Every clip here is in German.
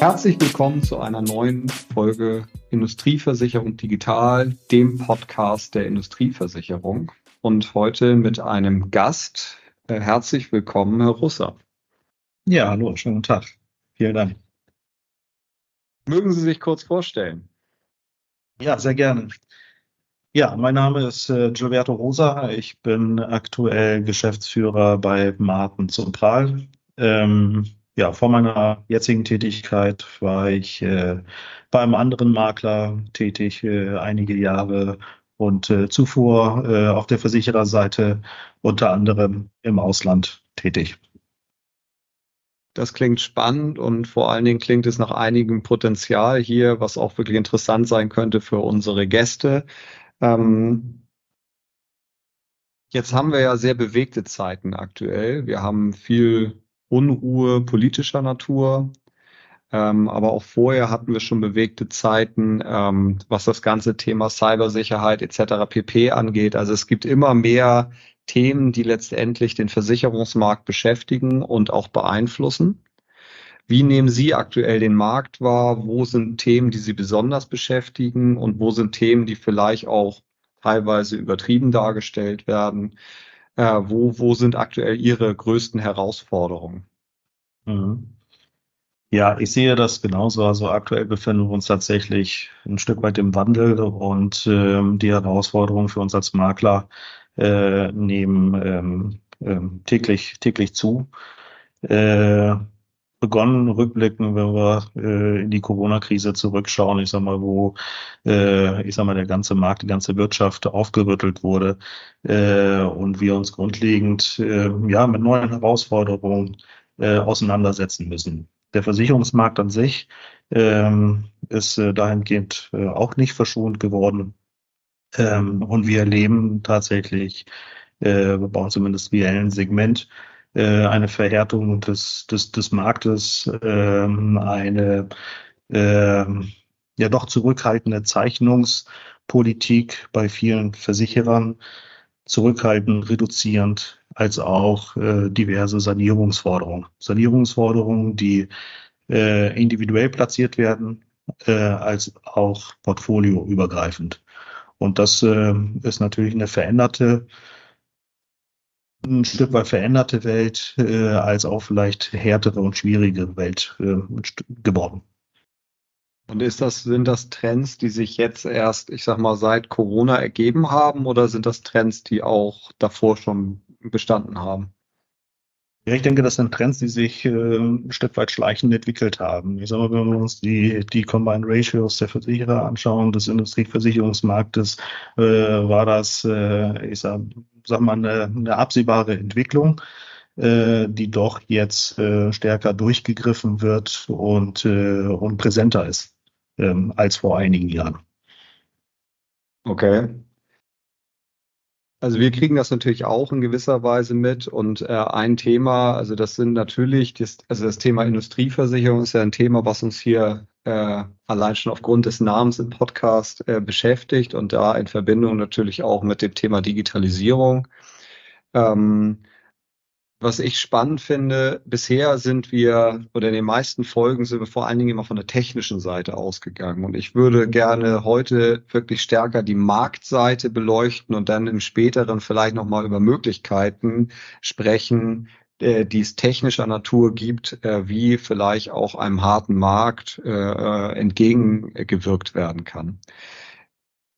Herzlich willkommen zu einer neuen Folge Industrieversicherung Digital, dem Podcast der Industrieversicherung. Und heute mit einem Gast. Äh, herzlich willkommen, Herr Russer. Ja, hallo, schönen guten Tag. Vielen Dank. Mögen Sie sich kurz vorstellen? Ja, sehr gerne. Ja, mein Name ist äh, Gilberto Rosa. Ich bin aktuell Geschäftsführer bei Martin Zumpral. Ähm, ja, vor meiner jetzigen Tätigkeit war ich äh, bei einem anderen Makler tätig, äh, einige Jahre und äh, zuvor äh, auf der Versichererseite unter anderem im Ausland tätig. Das klingt spannend und vor allen Dingen klingt es nach einigem Potenzial hier, was auch wirklich interessant sein könnte für unsere Gäste. Ähm, jetzt haben wir ja sehr bewegte Zeiten aktuell. Wir haben viel Unruhe politischer Natur. Ähm, aber auch vorher hatten wir schon bewegte Zeiten, ähm, was das ganze Thema Cybersicherheit etc. pp angeht. Also es gibt immer mehr Themen, die letztendlich den Versicherungsmarkt beschäftigen und auch beeinflussen. Wie nehmen Sie aktuell den Markt wahr? Wo sind Themen, die Sie besonders beschäftigen und wo sind Themen, die vielleicht auch teilweise übertrieben dargestellt werden? Äh, wo, wo sind aktuell Ihre größten Herausforderungen? Mhm. Ja, ich sehe das genauso. Also aktuell befinden wir uns tatsächlich ein Stück weit im Wandel und ähm, die Herausforderungen für uns als Makler äh, nehmen ähm, ähm, täglich, täglich zu. Äh, begonnen, rückblicken, wenn wir äh, in die Corona-Krise zurückschauen, ich sag mal, wo, äh, ich sag mal, der ganze Markt, die ganze Wirtschaft aufgerüttelt wurde äh, und wir uns grundlegend äh, ja mit neuen Herausforderungen äh, auseinandersetzen müssen. Der Versicherungsmarkt an sich ähm, ist äh, dahingehend äh, auch nicht verschont geworden. Ähm, und wir erleben tatsächlich äh, bei uns zumindest reellen Segment äh, eine Verhärtung des, des, des Marktes, ähm, eine ähm, ja doch zurückhaltende Zeichnungspolitik bei vielen Versicherern, zurückhaltend, reduzierend, als auch äh, diverse Sanierungsforderungen. Sanierungsforderungen, die äh, individuell platziert werden, äh, als auch portfolioübergreifend. Und das äh, ist natürlich eine veränderte ein Stück weit veränderte Welt äh, als auch vielleicht härtere und schwierige Welt äh, geworden. Und ist das, sind das Trends, die sich jetzt erst, ich sag mal, seit Corona ergeben haben oder sind das Trends, die auch davor schon bestanden haben? Ja, ich denke, das sind Trends, die sich äh, ein Stück weit schleichend entwickelt haben. Ich sage mal, wenn wir uns die, die Combined Ratios der Versicherer anschauen, des Industrieversicherungsmarktes, äh, war das, äh, ich sag, sag mal, eine, eine absehbare Entwicklung, äh, die doch jetzt äh, stärker durchgegriffen wird und, äh, und präsenter ist ähm, als vor einigen Jahren. Okay. Also wir kriegen das natürlich auch in gewisser Weise mit und äh, ein Thema, also das sind natürlich, das, also das Thema Industrieversicherung ist ja ein Thema, was uns hier äh, allein schon aufgrund des Namens im Podcast äh, beschäftigt und da in Verbindung natürlich auch mit dem Thema Digitalisierung. Ähm, was ich spannend finde, bisher sind wir, oder in den meisten Folgen sind wir vor allen Dingen immer von der technischen Seite ausgegangen. Und ich würde gerne heute wirklich stärker die Marktseite beleuchten und dann im späteren vielleicht nochmal über Möglichkeiten sprechen, äh, die es technischer Natur gibt, äh, wie vielleicht auch einem harten Markt äh, entgegengewirkt werden kann.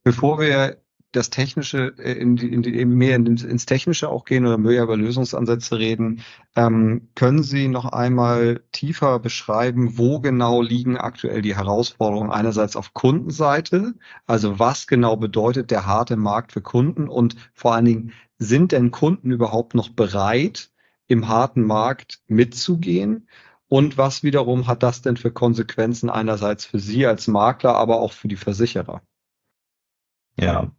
Bevor wir das Technische, äh, in die, in die, mehr ins, Technische auch gehen oder mehr über Lösungsansätze reden, ähm, können Sie noch einmal tiefer beschreiben, wo genau liegen aktuell die Herausforderungen einerseits auf Kundenseite, also was genau bedeutet der harte Markt für Kunden und vor allen Dingen, sind denn Kunden überhaupt noch bereit, im harten Markt mitzugehen? Und was wiederum hat das denn für Konsequenzen einerseits für Sie als Makler, aber auch für die Versicherer? Ja,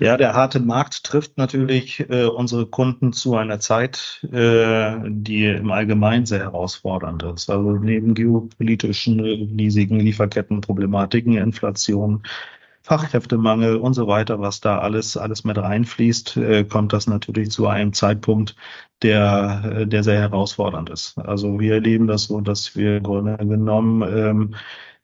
ja, der harte Markt trifft natürlich äh, unsere Kunden zu einer Zeit, äh, die im Allgemeinen sehr herausfordernd ist. Also neben geopolitischen riesigen Lieferkettenproblematiken, Inflation, Fachkräftemangel und so weiter, was da alles, alles mit reinfließt, äh, kommt das natürlich zu einem Zeitpunkt, der, äh, der sehr herausfordernd ist. Also wir erleben das so, dass wir im Grunde genommen ähm,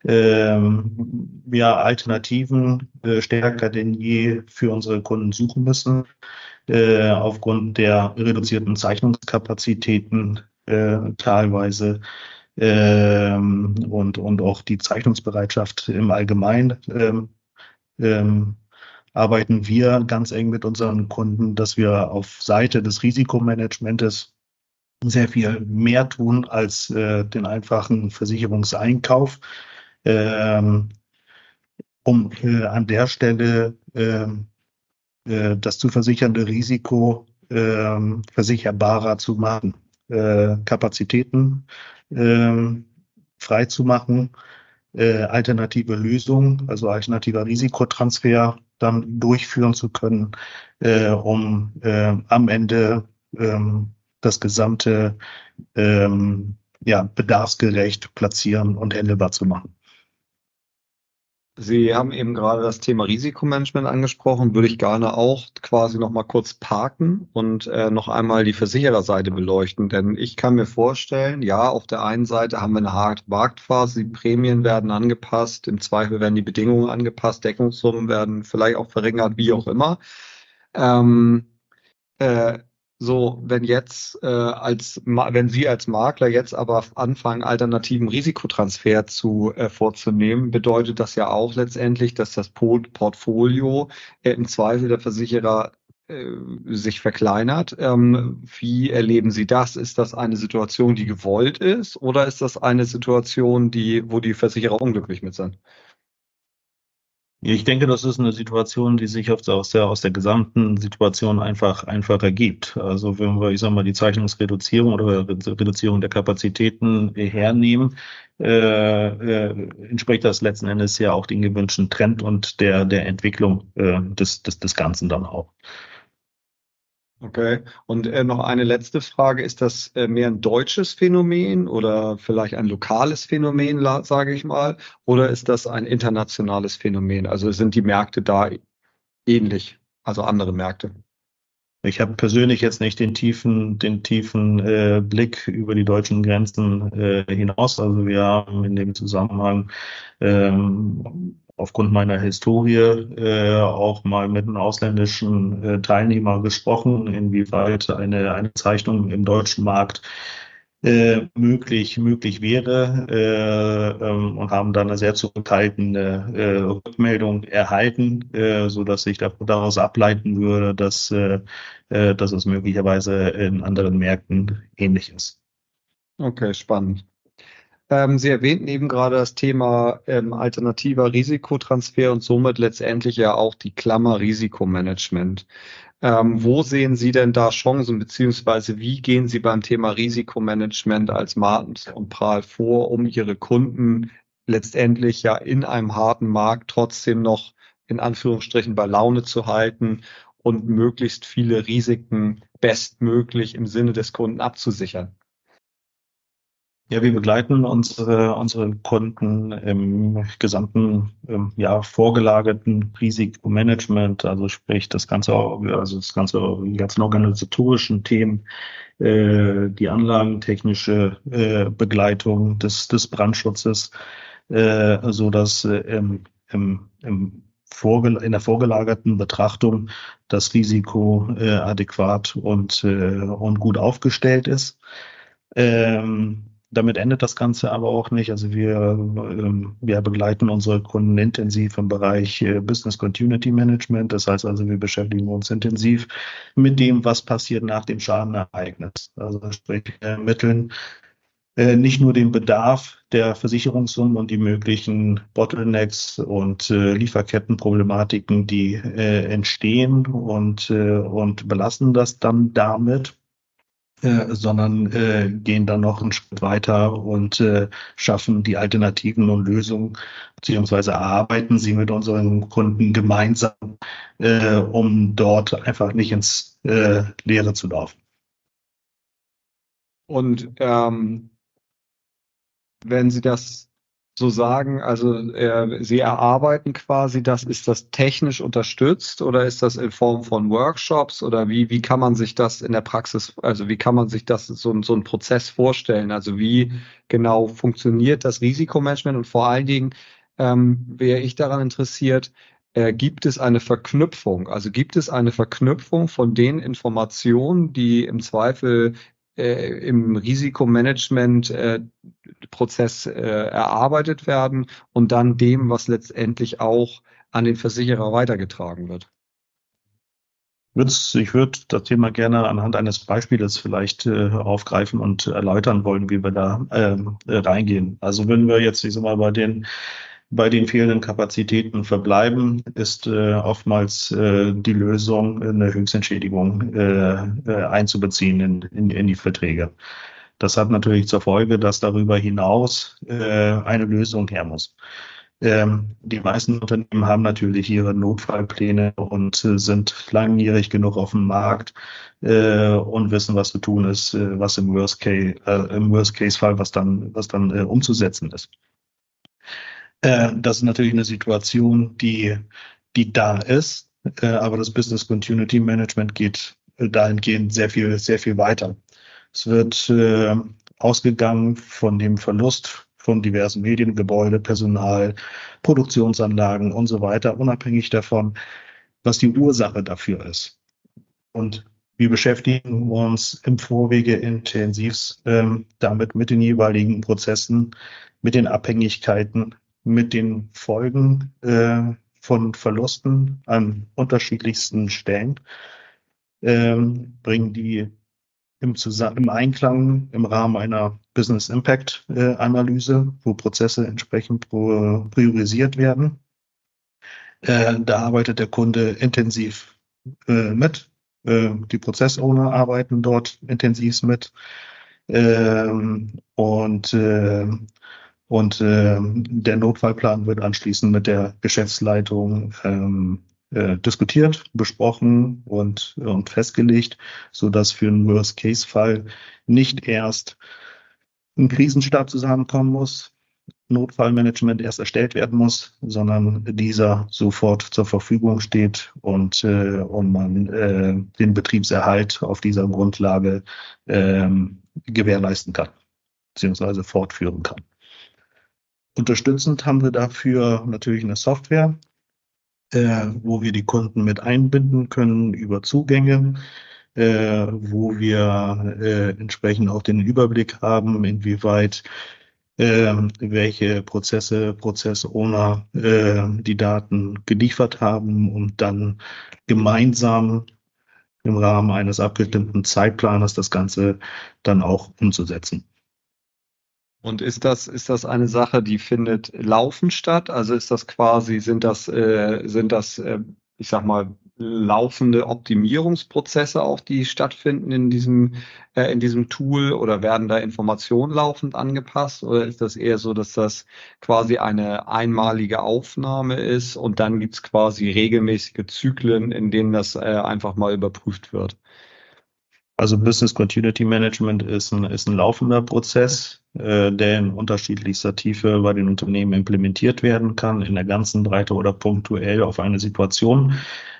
ähm, ja, Alternativen äh, stärker denn je für unsere Kunden suchen müssen, äh, aufgrund der reduzierten Zeichnungskapazitäten äh, teilweise ähm, und, und auch die Zeichnungsbereitschaft im Allgemeinen ähm, ähm, arbeiten wir ganz eng mit unseren Kunden, dass wir auf Seite des Risikomanagementes sehr viel mehr tun als äh, den einfachen Versicherungseinkauf, ähm, um äh, an der Stelle ähm, äh, das zu versichernde Risiko ähm, versicherbarer zu machen, äh, Kapazitäten ähm, frei zu machen, äh, alternative Lösungen, also alternativer Risikotransfer dann durchführen zu können, äh, um äh, am Ende ähm, das gesamte ähm, ja, bedarfsgerecht platzieren und handelbar zu machen. Sie haben eben gerade das Thema Risikomanagement angesprochen, würde ich gerne auch quasi noch mal kurz parken und äh, noch einmal die Versichererseite beleuchten. Denn ich kann mir vorstellen, ja, auf der einen Seite haben wir eine Marktphase, die Prämien werden angepasst, im Zweifel werden die Bedingungen angepasst, Deckungssummen werden vielleicht auch verringert, wie auch immer. Ähm, äh, so, wenn jetzt äh, als wenn Sie als Makler jetzt aber anfangen, alternativen Risikotransfer zu äh, vorzunehmen, bedeutet das ja auch letztendlich, dass das Portfolio äh, im Zweifel der Versicherer äh, sich verkleinert. Ähm, wie erleben Sie das? Ist das eine Situation, die gewollt ist, oder ist das eine Situation, die, wo die Versicherer unglücklich mit sind? Ich denke, das ist eine Situation, die sich aus der, aus der gesamten Situation einfach, einfach ergibt. Also wenn wir, ich sag mal, die Zeichnungsreduzierung oder Reduzierung der Kapazitäten hernehmen, äh, äh, entspricht das letzten Endes ja auch den gewünschten Trend und der, der Entwicklung äh, des, des, des Ganzen dann auch. Okay. Und äh, noch eine letzte Frage. Ist das äh, mehr ein deutsches Phänomen oder vielleicht ein lokales Phänomen, sage ich mal? Oder ist das ein internationales Phänomen? Also sind die Märkte da ähnlich, also andere Märkte? Ich habe persönlich jetzt nicht den tiefen, den tiefen äh, Blick über die deutschen Grenzen äh, hinaus. Also wir haben in dem Zusammenhang ähm, aufgrund meiner Historie äh, auch mal mit einem ausländischen äh, Teilnehmer gesprochen, inwieweit eine, eine Zeichnung im deutschen Markt äh, möglich möglich wäre äh, ähm, und haben dann eine sehr zurückhaltende äh, Rückmeldung erhalten, äh, dass ich daraus ableiten würde, dass äh, äh, dass es möglicherweise in anderen Märkten ähnlich ist. Okay, spannend. Ähm, Sie erwähnten eben gerade das Thema ähm, alternativer Risikotransfer und somit letztendlich ja auch die Klammer Risikomanagement. Ähm, wo sehen Sie denn da Chancen, beziehungsweise wie gehen Sie beim Thema Risikomanagement als Martens und Prahl vor, um Ihre Kunden letztendlich ja in einem harten Markt trotzdem noch in Anführungsstrichen bei Laune zu halten und möglichst viele Risiken bestmöglich im Sinne des Kunden abzusichern? Ja, wir begleiten unsere, unsere Kunden im gesamten ähm, ja, vorgelagerten Risikomanagement, also sprich das ganze, also das ganze, die ganzen organisatorischen Themen, äh, die anlagentechnische äh, Begleitung des, des Brandschutzes, äh, so dass äh, im, im, im in der vorgelagerten Betrachtung das Risiko äh, adäquat und, äh, und gut aufgestellt ist. Ähm, damit endet das Ganze aber auch nicht. Also wir, ähm, wir begleiten unsere Kunden intensiv im Bereich äh, Business Continuity Management. Das heißt also, wir beschäftigen uns intensiv mit dem, was passiert nach dem Schadenereignis. Also sprich, ermitteln äh, nicht nur den Bedarf der Versicherungssummen und die möglichen Bottlenecks und äh, Lieferkettenproblematiken, die äh, entstehen und, äh, und belassen das dann damit, äh, sondern äh, gehen dann noch einen Schritt weiter und äh, schaffen die Alternativen und Lösungen, beziehungsweise erarbeiten sie mit unseren Kunden gemeinsam, äh, um dort einfach nicht ins äh, Leere zu laufen. Und ähm, wenn Sie das so sagen, also äh, Sie erarbeiten quasi das, ist das technisch unterstützt oder ist das in Form von Workshops oder wie, wie kann man sich das in der Praxis, also wie kann man sich das so, so ein Prozess vorstellen? Also wie genau funktioniert das Risikomanagement und vor allen Dingen ähm, wäre ich daran interessiert, äh, gibt es eine Verknüpfung? Also gibt es eine Verknüpfung von den Informationen, die im Zweifel im Risikomanagement-Prozess äh, äh, erarbeitet werden und dann dem, was letztendlich auch an den Versicherer weitergetragen wird. Ich würde das Thema gerne anhand eines Beispiels vielleicht äh, aufgreifen und erläutern wollen, wie wir da ähm, äh, reingehen. Also wenn wir jetzt, ich sag mal, bei den bei den fehlenden Kapazitäten verbleiben, ist äh, oftmals äh, die Lösung, eine Höchstentschädigung äh, äh, einzubeziehen in, in, in die Verträge. Das hat natürlich zur Folge, dass darüber hinaus äh, eine Lösung her muss. Ähm, die meisten Unternehmen haben natürlich ihre Notfallpläne und äh, sind langjährig genug auf dem Markt äh, und wissen, was zu tun ist, äh, was im Worst Case, äh, im Worst Fall, was dann, was dann umzusetzen ist. Äh, das ist natürlich eine Situation, die, die da ist, äh, aber das Business Continuity Management geht äh, dahingehend sehr viel, sehr viel weiter. Es wird äh, ausgegangen von dem Verlust von diversen Medien, Gebäude, Personal, Produktionsanlagen und so weiter, unabhängig davon, was die Ursache dafür ist. Und wir beschäftigen uns im Vorwege intensiv ähm, damit mit den jeweiligen Prozessen, mit den Abhängigkeiten, mit den Folgen äh, von Verlusten an unterschiedlichsten Stellen, ähm, bringen die im, Zusammen im Einklang im Rahmen einer Business Impact äh, Analyse, wo Prozesse entsprechend pro priorisiert werden. Äh, da arbeitet der Kunde intensiv äh, mit. Äh, die Prozessowner arbeiten dort intensiv mit. Ähm, und äh, und äh, der Notfallplan wird anschließend mit der Geschäftsleitung ähm, äh, diskutiert, besprochen und, und festgelegt, so dass für einen Worst-Case-Fall nicht erst ein Krisenstab zusammenkommen muss, Notfallmanagement erst erstellt werden muss, sondern dieser sofort zur Verfügung steht und, äh, und man äh, den Betriebserhalt auf dieser Grundlage äh, gewährleisten kann, beziehungsweise fortführen kann. Unterstützend haben wir dafür natürlich eine Software, äh, wo wir die Kunden mit einbinden können über Zugänge, äh, wo wir äh, entsprechend auch den Überblick haben, inwieweit äh, welche Prozesse, Prozessowner äh, die Daten geliefert haben und dann gemeinsam im Rahmen eines abgestimmten Zeitplans das Ganze dann auch umzusetzen. Und ist das, ist das eine Sache, die findet laufend statt? Also ist das quasi, sind das, äh, sind das, äh, ich sag mal, laufende Optimierungsprozesse auch, die stattfinden in diesem, äh, in diesem Tool oder werden da Informationen laufend angepasst? Oder ist das eher so, dass das quasi eine einmalige Aufnahme ist und dann gibt's quasi regelmäßige Zyklen, in denen das äh, einfach mal überprüft wird? Also Business Continuity Management ist ein, ist ein laufender Prozess, äh, der in unterschiedlichster Tiefe bei den Unternehmen implementiert werden kann, in der ganzen Breite oder punktuell auf eine Situation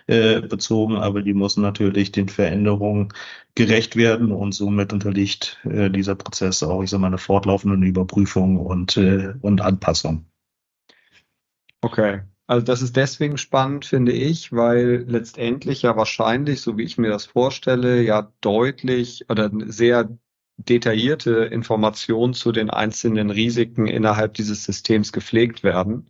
äh, bezogen, aber die muss natürlich den Veränderungen gerecht werden und somit unterliegt äh, dieser Prozess auch, ich sage mal, eine fortlaufende Überprüfung und, und Anpassung. Okay. Also das ist deswegen spannend, finde ich, weil letztendlich ja wahrscheinlich, so wie ich mir das vorstelle, ja deutlich oder sehr detaillierte Informationen zu den einzelnen Risiken innerhalb dieses Systems gepflegt werden.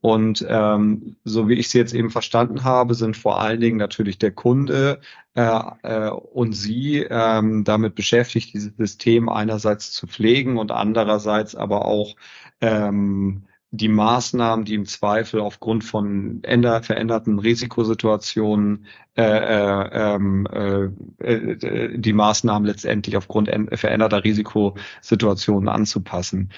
Und ähm, so wie ich sie jetzt eben verstanden habe, sind vor allen Dingen natürlich der Kunde äh, äh, und Sie ähm, damit beschäftigt, dieses System einerseits zu pflegen und andererseits aber auch ähm, die Maßnahmen, die im Zweifel aufgrund von änder, veränderten Risikosituationen äh, äh, ähm, äh, äh, die Maßnahmen letztendlich aufgrund veränderter Risikosituationen anzupassen.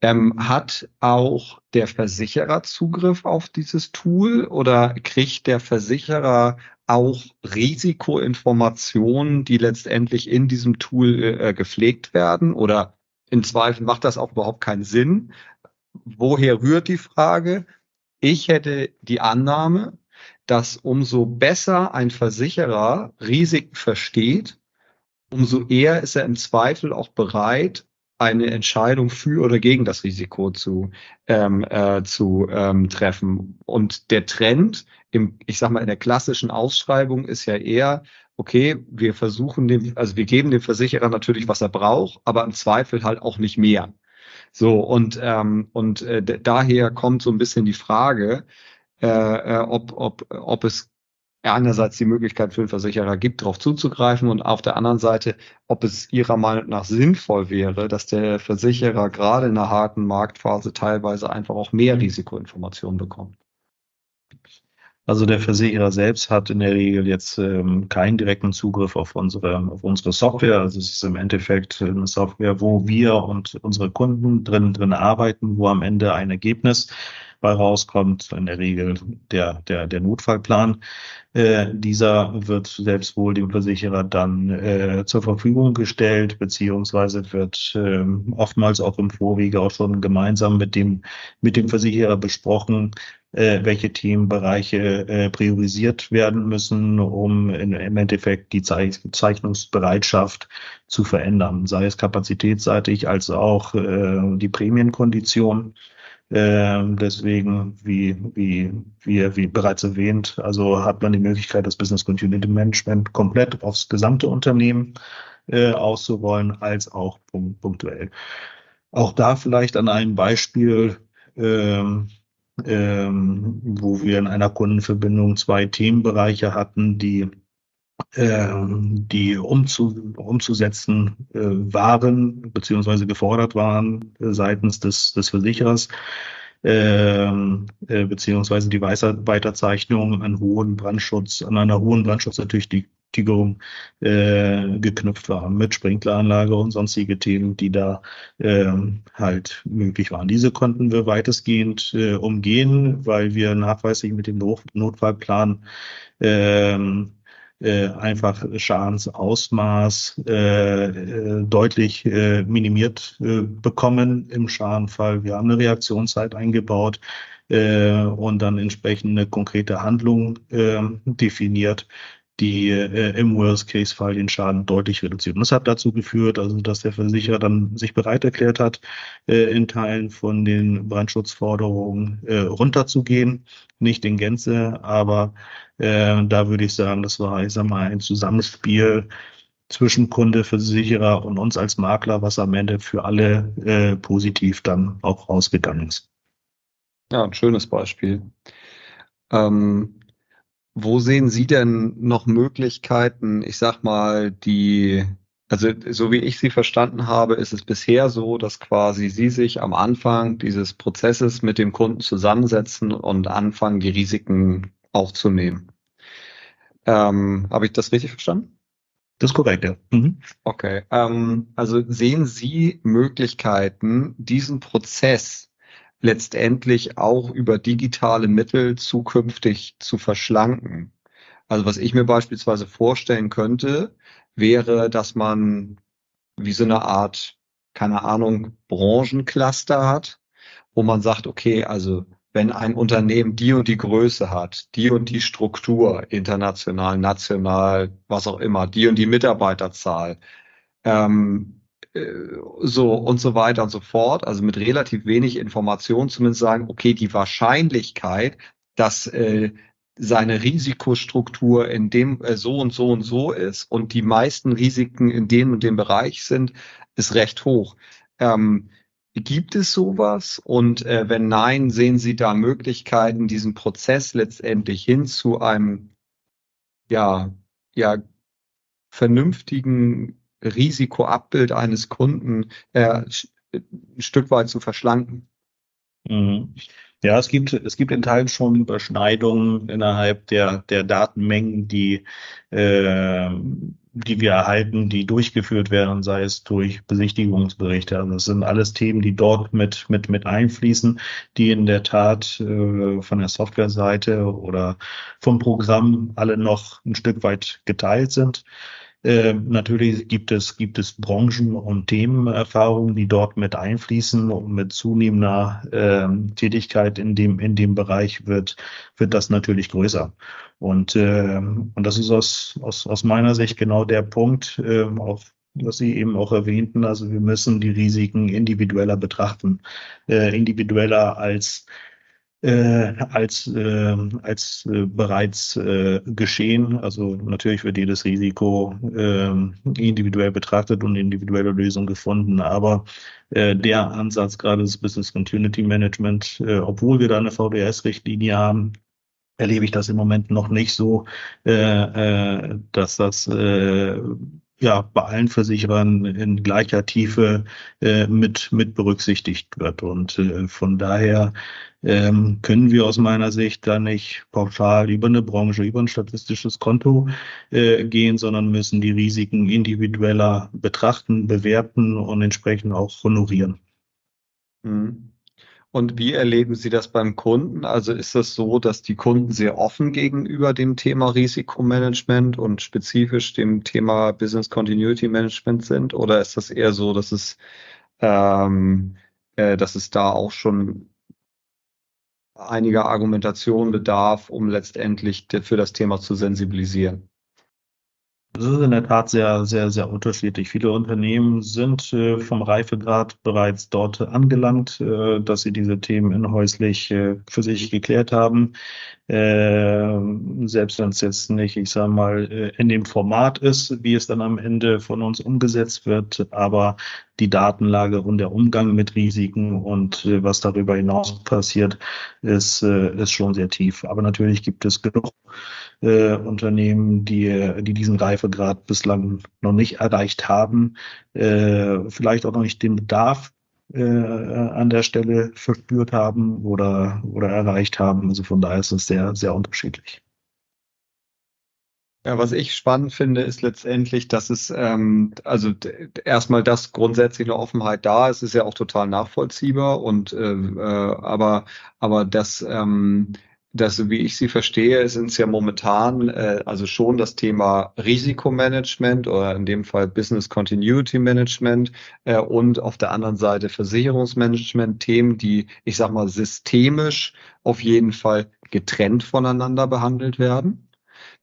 Ähm, hat auch der Versicherer Zugriff auf dieses Tool oder kriegt der Versicherer auch Risikoinformationen, die letztendlich in diesem Tool äh, gepflegt werden? Oder im Zweifel macht das auch überhaupt keinen Sinn, woher rührt die Frage? Ich hätte die Annahme, dass umso besser ein Versicherer Risiken versteht, umso eher ist er im Zweifel auch bereit, eine Entscheidung für oder gegen das Risiko zu, ähm, äh, zu ähm, treffen. Und der Trend im, ich sag mal, in der klassischen Ausschreibung ist ja eher, okay, wir versuchen dem, also wir geben dem Versicherer natürlich, was er braucht, aber im Zweifel halt auch nicht mehr. So, und, ähm, und äh, daher kommt so ein bisschen die Frage, äh, äh, ob, ob, ob es einerseits die Möglichkeit für den Versicherer gibt, darauf zuzugreifen und auf der anderen Seite, ob es Ihrer Meinung nach sinnvoll wäre, dass der Versicherer gerade in einer harten Marktphase teilweise einfach auch mehr Risikoinformationen bekommt. Also der Versicherer selbst hat in der Regel jetzt ähm, keinen direkten Zugriff auf unsere, auf unsere Software. Also es ist im Endeffekt eine Software, wo wir und unsere Kunden drin, drin arbeiten, wo am Ende ein Ergebnis bei rauskommt, in der Regel der, der, der Notfallplan. Äh, dieser wird selbst wohl dem Versicherer dann äh, zur Verfügung gestellt, beziehungsweise wird äh, oftmals auch im Vorwege auch schon gemeinsam mit dem, mit dem Versicherer besprochen, äh, welche Themenbereiche äh, priorisiert werden müssen, um in, im Endeffekt die Zeichnungsbereitschaft zu verändern, sei es kapazitätsseitig als auch äh, die Prämienkondition. Ähm, deswegen, wie, wie, wie, wie bereits erwähnt, also hat man die Möglichkeit, das Business Continuity Management komplett aufs gesamte Unternehmen äh, auszurollen, als auch punktuell. Auch da vielleicht an einem Beispiel, ähm, ähm, wo wir in einer Kundenverbindung zwei Themenbereiche hatten, die die umzu, umzusetzen äh, waren beziehungsweise gefordert waren äh, seitens des, des Versicherers ähm, äh, beziehungsweise die Weiterzeichnung an hohen Brandschutz, an einer hohen Brandschutzertüchtigung äh, geknüpft waren mit Sprinkleranlage und sonstige Themen, die da äh, halt möglich waren. Diese konnten wir weitestgehend äh, umgehen, weil wir nachweislich mit dem Not Notfallplan ähm, äh, einfach Schadensausmaß äh, äh, deutlich äh, minimiert äh, bekommen im Schadenfall. Wir haben eine Reaktionszeit eingebaut äh, und dann entsprechende konkrete Handlung äh, definiert, die äh, im Worst-Case-Fall den Schaden deutlich reduziert. Und das hat dazu geführt, also dass der Versicherer dann sich bereit erklärt hat, äh, in Teilen von den Brandschutzforderungen äh, runterzugehen, nicht in Gänze, aber äh, da würde ich sagen, das war, ich sag mal, ein Zusammenspiel zwischen Kunde, Versicherer und uns als Makler, was am Ende für alle äh, positiv dann auch rausgegangen ist. Ja, ein schönes Beispiel. Ähm, wo sehen Sie denn noch Möglichkeiten, ich sag mal, die, also so wie ich Sie verstanden habe, ist es bisher so, dass quasi Sie sich am Anfang dieses Prozesses mit dem Kunden zusammensetzen und anfangen, die Risiken aufzunehmen. Ähm, habe ich das richtig verstanden? Das ist korrekt, ja. Mhm. Okay. Ähm, also sehen Sie Möglichkeiten, diesen Prozess letztendlich auch über digitale Mittel zukünftig zu verschlanken. Also was ich mir beispielsweise vorstellen könnte, wäre, dass man wie so eine Art, keine Ahnung, Branchencluster hat, wo man sagt, okay, also wenn ein Unternehmen die und die Größe hat, die und die Struktur, international, national, was auch immer, die und die Mitarbeiterzahl, ähm, äh, so und so weiter und so fort, also mit relativ wenig Information zumindest sagen, okay, die Wahrscheinlichkeit, dass äh, seine Risikostruktur in dem äh, so und so und so ist und die meisten Risiken in dem und dem Bereich sind, ist recht hoch. Ähm, gibt es sowas? Und äh, wenn nein, sehen Sie da Möglichkeiten, diesen Prozess letztendlich hin zu einem ja, ja, vernünftigen Risikoabbild eines Kunden äh, ein Stück weit zu verschlanken. Mhm. Ja, es gibt, es gibt in Teilen schon Überschneidungen innerhalb der, der Datenmengen, die, äh, die wir erhalten, die durchgeführt werden, sei es durch Besichtigungsberichte. Also das sind alles Themen, die dort mit, mit, mit einfließen, die in der Tat äh, von der Softwareseite oder vom Programm alle noch ein Stück weit geteilt sind. Äh, natürlich gibt es, gibt es Branchen- und Themenerfahrungen, die dort mit einfließen und mit zunehmender äh, Tätigkeit in dem, in dem Bereich wird, wird das natürlich größer. Und, äh, und das ist aus, aus, aus meiner Sicht genau der Punkt, äh, auch was Sie eben auch erwähnten. Also wir müssen die Risiken individueller betrachten, äh, individueller als äh, als, äh, als äh, bereits äh, geschehen. Also natürlich wird jedes Risiko äh, individuell betrachtet und individuelle Lösungen gefunden. Aber äh, der Ansatz gerade des Business Continuity Management, äh, obwohl wir da eine VDS-Richtlinie haben, erlebe ich das im Moment noch nicht so, äh, äh, dass das äh, ja bei allen Versicherern in gleicher Tiefe äh, mit mit berücksichtigt wird und äh, von daher ähm, können wir aus meiner Sicht da nicht pauschal über eine Branche, über ein statistisches Konto äh, gehen, sondern müssen die Risiken individueller betrachten, bewerten und entsprechend auch honorieren. Mhm. Und wie erleben Sie das beim Kunden? Also ist das so, dass die Kunden sehr offen gegenüber dem Thema Risikomanagement und spezifisch dem Thema Business Continuity Management sind? Oder ist das eher so, dass es, ähm, äh, dass es da auch schon einiger Argumentation bedarf, um letztendlich für das Thema zu sensibilisieren? Das ist in der Tat sehr, sehr, sehr unterschiedlich. Viele Unternehmen sind äh, vom Reifegrad bereits dort angelangt, äh, dass sie diese Themen inhäuslich äh, für sich geklärt haben. Selbst wenn es jetzt nicht, ich sage mal, in dem Format ist, wie es dann am Ende von uns umgesetzt wird, aber die Datenlage und der Umgang mit Risiken und äh, was darüber hinaus passiert, ist, äh, ist schon sehr tief. Aber natürlich gibt es genug äh, Unternehmen, die, die diesen Reifegrad bislang noch nicht erreicht haben, äh, vielleicht auch noch nicht den Bedarf äh, an der Stelle verspürt haben oder, oder erreicht haben. Also von daher ist es sehr, sehr unterschiedlich. Ja, was ich spannend finde, ist letztendlich, dass es ähm, also erstmal das grundsätzlich eine Offenheit da ist, ist ja auch total nachvollziehbar und äh, äh, aber aber das ähm, das, wie ich sie verstehe, sind es ja momentan äh, also schon das Thema Risikomanagement oder in dem Fall Business Continuity Management äh, und auf der anderen Seite Versicherungsmanagement, Themen, die, ich sag mal, systemisch auf jeden Fall getrennt voneinander behandelt werden.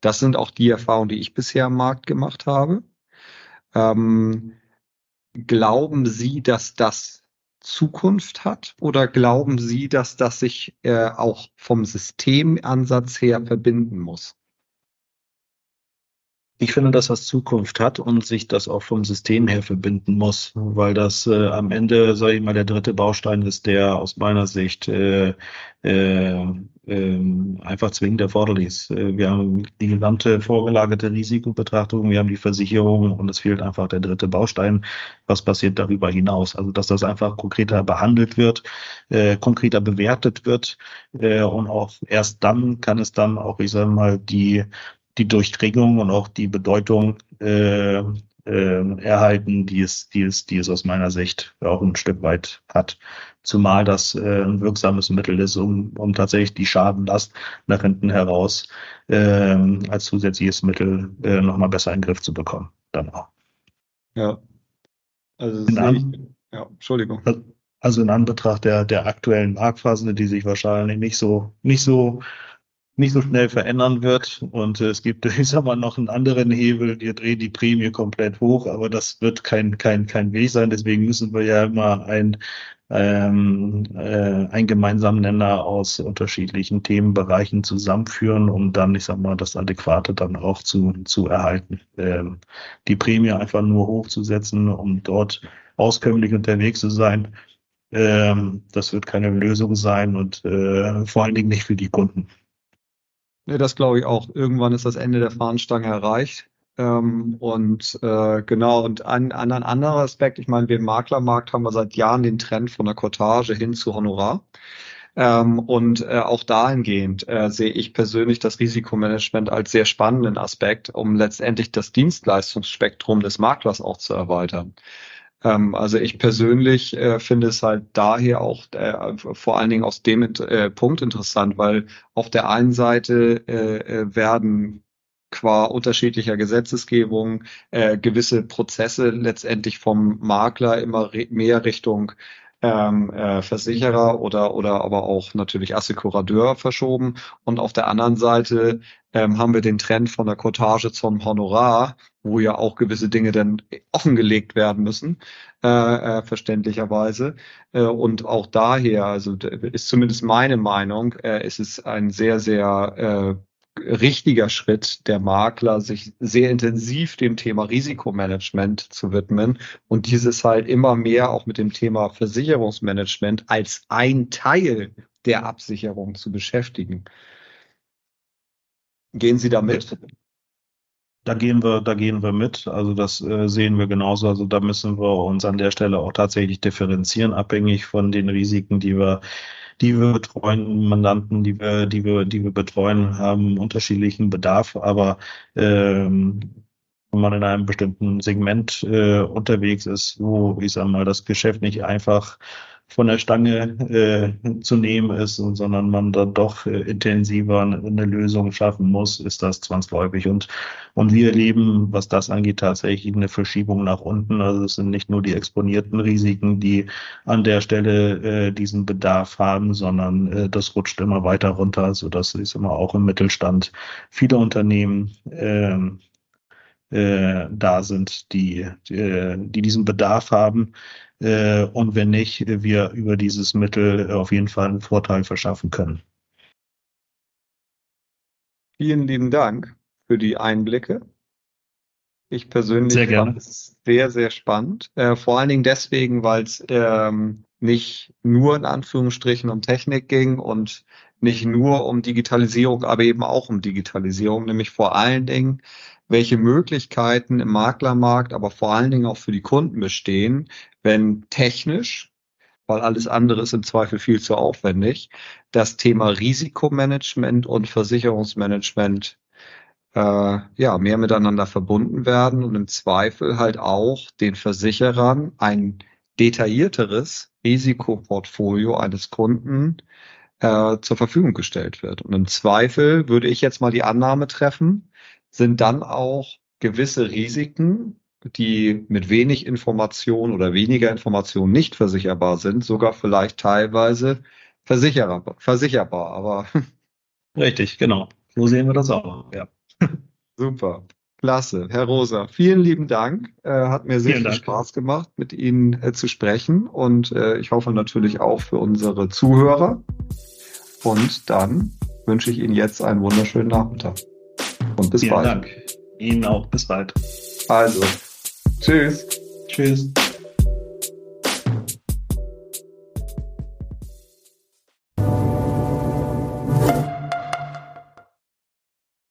Das sind auch die Erfahrungen, die ich bisher am Markt gemacht habe. Ähm, glauben Sie, dass das Zukunft hat? Oder glauben Sie, dass das sich äh, auch vom Systemansatz her verbinden muss? Ich finde, dass das Zukunft hat und sich das auch vom System her verbinden muss, weil das äh, am Ende, sage ich mal, der dritte Baustein ist, der aus meiner Sicht äh, äh, äh, einfach zwingend erforderlich ist. Äh, wir haben die gesamte vorgelagerte Risikobetrachtung, wir haben die Versicherung und es fehlt einfach der dritte Baustein. Was passiert darüber hinaus? Also, dass das einfach konkreter behandelt wird, äh, konkreter bewertet wird äh, und auch erst dann kann es dann auch, ich sage mal, die die Durchdringung und auch die Bedeutung äh, äh, erhalten, die es, die es, die es aus meiner Sicht auch ein Stück weit hat. Zumal das äh, ein wirksames Mittel ist, um, um tatsächlich die Schadenlast nach hinten heraus äh, als zusätzliches Mittel äh, nochmal besser in den Griff zu bekommen. Dann auch. Ja. Also in an, ja, Entschuldigung. Also in Anbetracht der, der aktuellen Marktphase, die sich wahrscheinlich nicht so, nicht so nicht so schnell verändern wird. Und äh, es gibt, ich sag mal, noch einen anderen Hebel, die drehen die Prämie komplett hoch, aber das wird kein, kein, kein Weg sein. Deswegen müssen wir ja immer ein, ähm, äh, einen gemeinsamen Nenner aus unterschiedlichen Themenbereichen zusammenführen, um dann, ich sag mal, das Adäquate dann auch zu, zu erhalten. Ähm, die Prämie einfach nur hochzusetzen, um dort auskömmlich unterwegs zu sein, ähm, das wird keine Lösung sein und äh, vor allen Dingen nicht für die Kunden. Nee, das glaube ich auch. Irgendwann ist das Ende der Fahnenstange erreicht. Ähm, und äh, genau, und ein, ein, ein anderer Aspekt, ich meine, wir im Maklermarkt haben wir seit Jahren den Trend von der Cottage hin zu Honorar. Ähm, und äh, auch dahingehend äh, sehe ich persönlich das Risikomanagement als sehr spannenden Aspekt, um letztendlich das Dienstleistungsspektrum des Maklers auch zu erweitern. Ähm, also ich persönlich äh, finde es halt daher auch äh, vor allen Dingen aus dem äh, Punkt interessant, weil auf der einen Seite äh, äh werden qua unterschiedlicher Gesetzesgebung äh, gewisse Prozesse letztendlich vom Makler immer mehr Richtung ähm, äh, Versicherer oder, oder aber auch natürlich Assekurateur verschoben. Und auf der anderen Seite ähm, haben wir den Trend von der Cottage zum Honorar, wo ja auch gewisse Dinge dann offengelegt werden müssen, äh, äh, verständlicherweise. Äh, und auch daher, also ist zumindest meine Meinung, äh, ist es ein sehr, sehr äh, richtiger Schritt der Makler, sich sehr intensiv dem Thema Risikomanagement zu widmen und dieses halt immer mehr auch mit dem Thema Versicherungsmanagement als ein Teil der Absicherung zu beschäftigen. Gehen Sie da mit? Da gehen wir, da gehen wir mit. Also das äh, sehen wir genauso. Also da müssen wir uns an der Stelle auch tatsächlich differenzieren, abhängig von den Risiken, die wir die wir betreuen, Mandanten, die wir, die wir, die wir betreuen, haben unterschiedlichen Bedarf, aber ähm, wenn man in einem bestimmten Segment äh, unterwegs ist, wo, ich sag mal, das Geschäft nicht einfach von der Stange äh, zu nehmen ist, sondern man dann doch äh, intensiver eine Lösung schaffen muss, ist das zwangsläufig. Und, und wir erleben, was das angeht, tatsächlich eine Verschiebung nach unten. Also es sind nicht nur die exponierten Risiken, die an der Stelle äh, diesen Bedarf haben, sondern äh, das rutscht immer weiter runter, sodass es immer auch im Mittelstand viele Unternehmen äh, äh, da sind, die, die, äh, die diesen Bedarf haben äh, und wenn nicht, wir über dieses Mittel auf jeden Fall einen Vorteil verschaffen können. Vielen lieben Dank für die Einblicke. Ich persönlich sehr fand es sehr, sehr spannend. Äh, vor allen Dingen deswegen, weil es ähm, nicht nur in Anführungsstrichen um Technik ging und nicht nur um Digitalisierung, aber eben auch um Digitalisierung, nämlich vor allen Dingen welche Möglichkeiten im Maklermarkt, aber vor allen Dingen auch für die Kunden bestehen, wenn technisch, weil alles andere ist im Zweifel viel zu aufwendig, das Thema Risikomanagement und Versicherungsmanagement äh, ja mehr miteinander verbunden werden und im Zweifel halt auch den Versicherern ein detaillierteres Risikoportfolio eines Kunden äh, zur Verfügung gestellt wird. Und im Zweifel würde ich jetzt mal die Annahme treffen, sind dann auch gewisse Risiken, die mit wenig Information oder weniger Information nicht versicherbar sind, sogar vielleicht teilweise versicherbar. versicherbar aber Richtig, genau. So sehen wir das auch. Ja. Super. Klasse. Herr Rosa, vielen lieben Dank. Äh, hat mir sehr vielen viel Dank. Spaß gemacht, mit Ihnen äh, zu sprechen und äh, ich hoffe natürlich auch für unsere Zuhörer. Und dann wünsche ich Ihnen jetzt einen wunderschönen Nachmittag. Und bis Vielen bald. Dank. Ihnen auch. Bis bald. Also, tschüss. Tschüss.